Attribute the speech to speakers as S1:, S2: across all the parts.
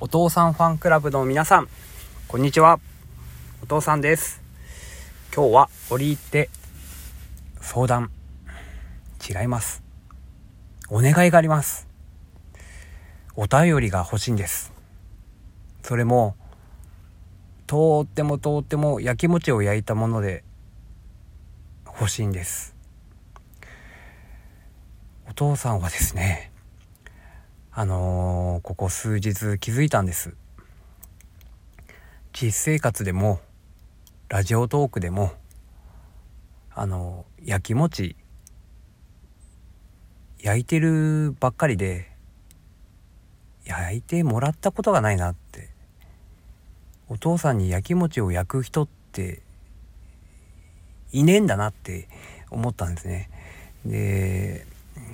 S1: お父さんファンクラブの皆さん、こんにちは。お父さんです。今日は折り入って相談、違います。お願いがあります。お便りが欲しいんです。それも、とってもとっても焼き餅を焼いたもので欲しいんです。お父さんはですね、あのー、ここ数日気づいたんです。実生活でも、ラジオトークでも、あのー、焼き餅、焼いてるばっかりで、焼いてもらったことがないなって。お父さんに焼き餅を焼く人っていねえんだなって思ったんですね。で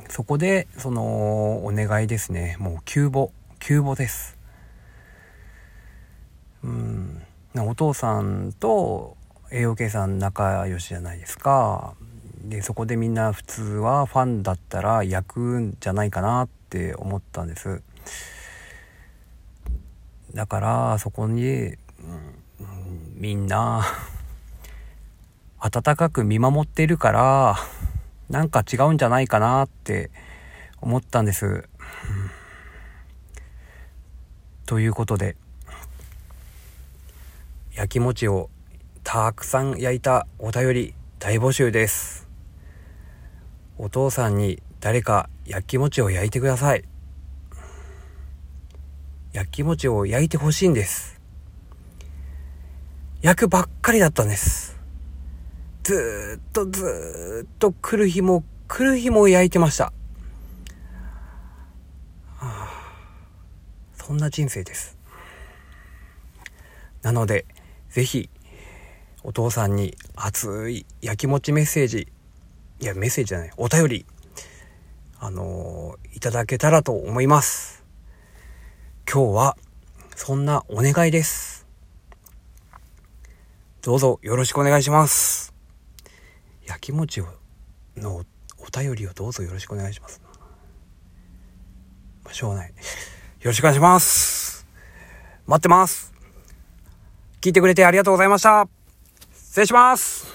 S1: そこでそのお願いですね。もう急募急募です。うん。お父さんと栄養計算仲良しじゃないですか。でそこでみんな普通はファンだったら焼くんじゃないかなって思ったんです。だからそこに、うん、みんな 温かく見守ってるからなんか違うんじゃないかなって思ったんです。ということで焼き餅をたくさん焼いたお便り大募集です。お父さんに誰か焼き餅を焼いてください。焼き餅を焼いてほしいんです。焼くばっかりだったんです。ずっとずっと来る日も来る日も焼いてました。そんな人生です。なので、ぜひ、お父さんに熱い焼きもちメッセージ、いや、メッセージじゃない、お便り、あのー、いただけたらと思います。今日は、そんなお願いです。どうぞよろしくお願いします。やきもちをのお便りをどうぞよろしくお願いします。まあ、しょうがない。よろしくお願いします。待ってます。聞いてくれてありがとうございました。失礼します。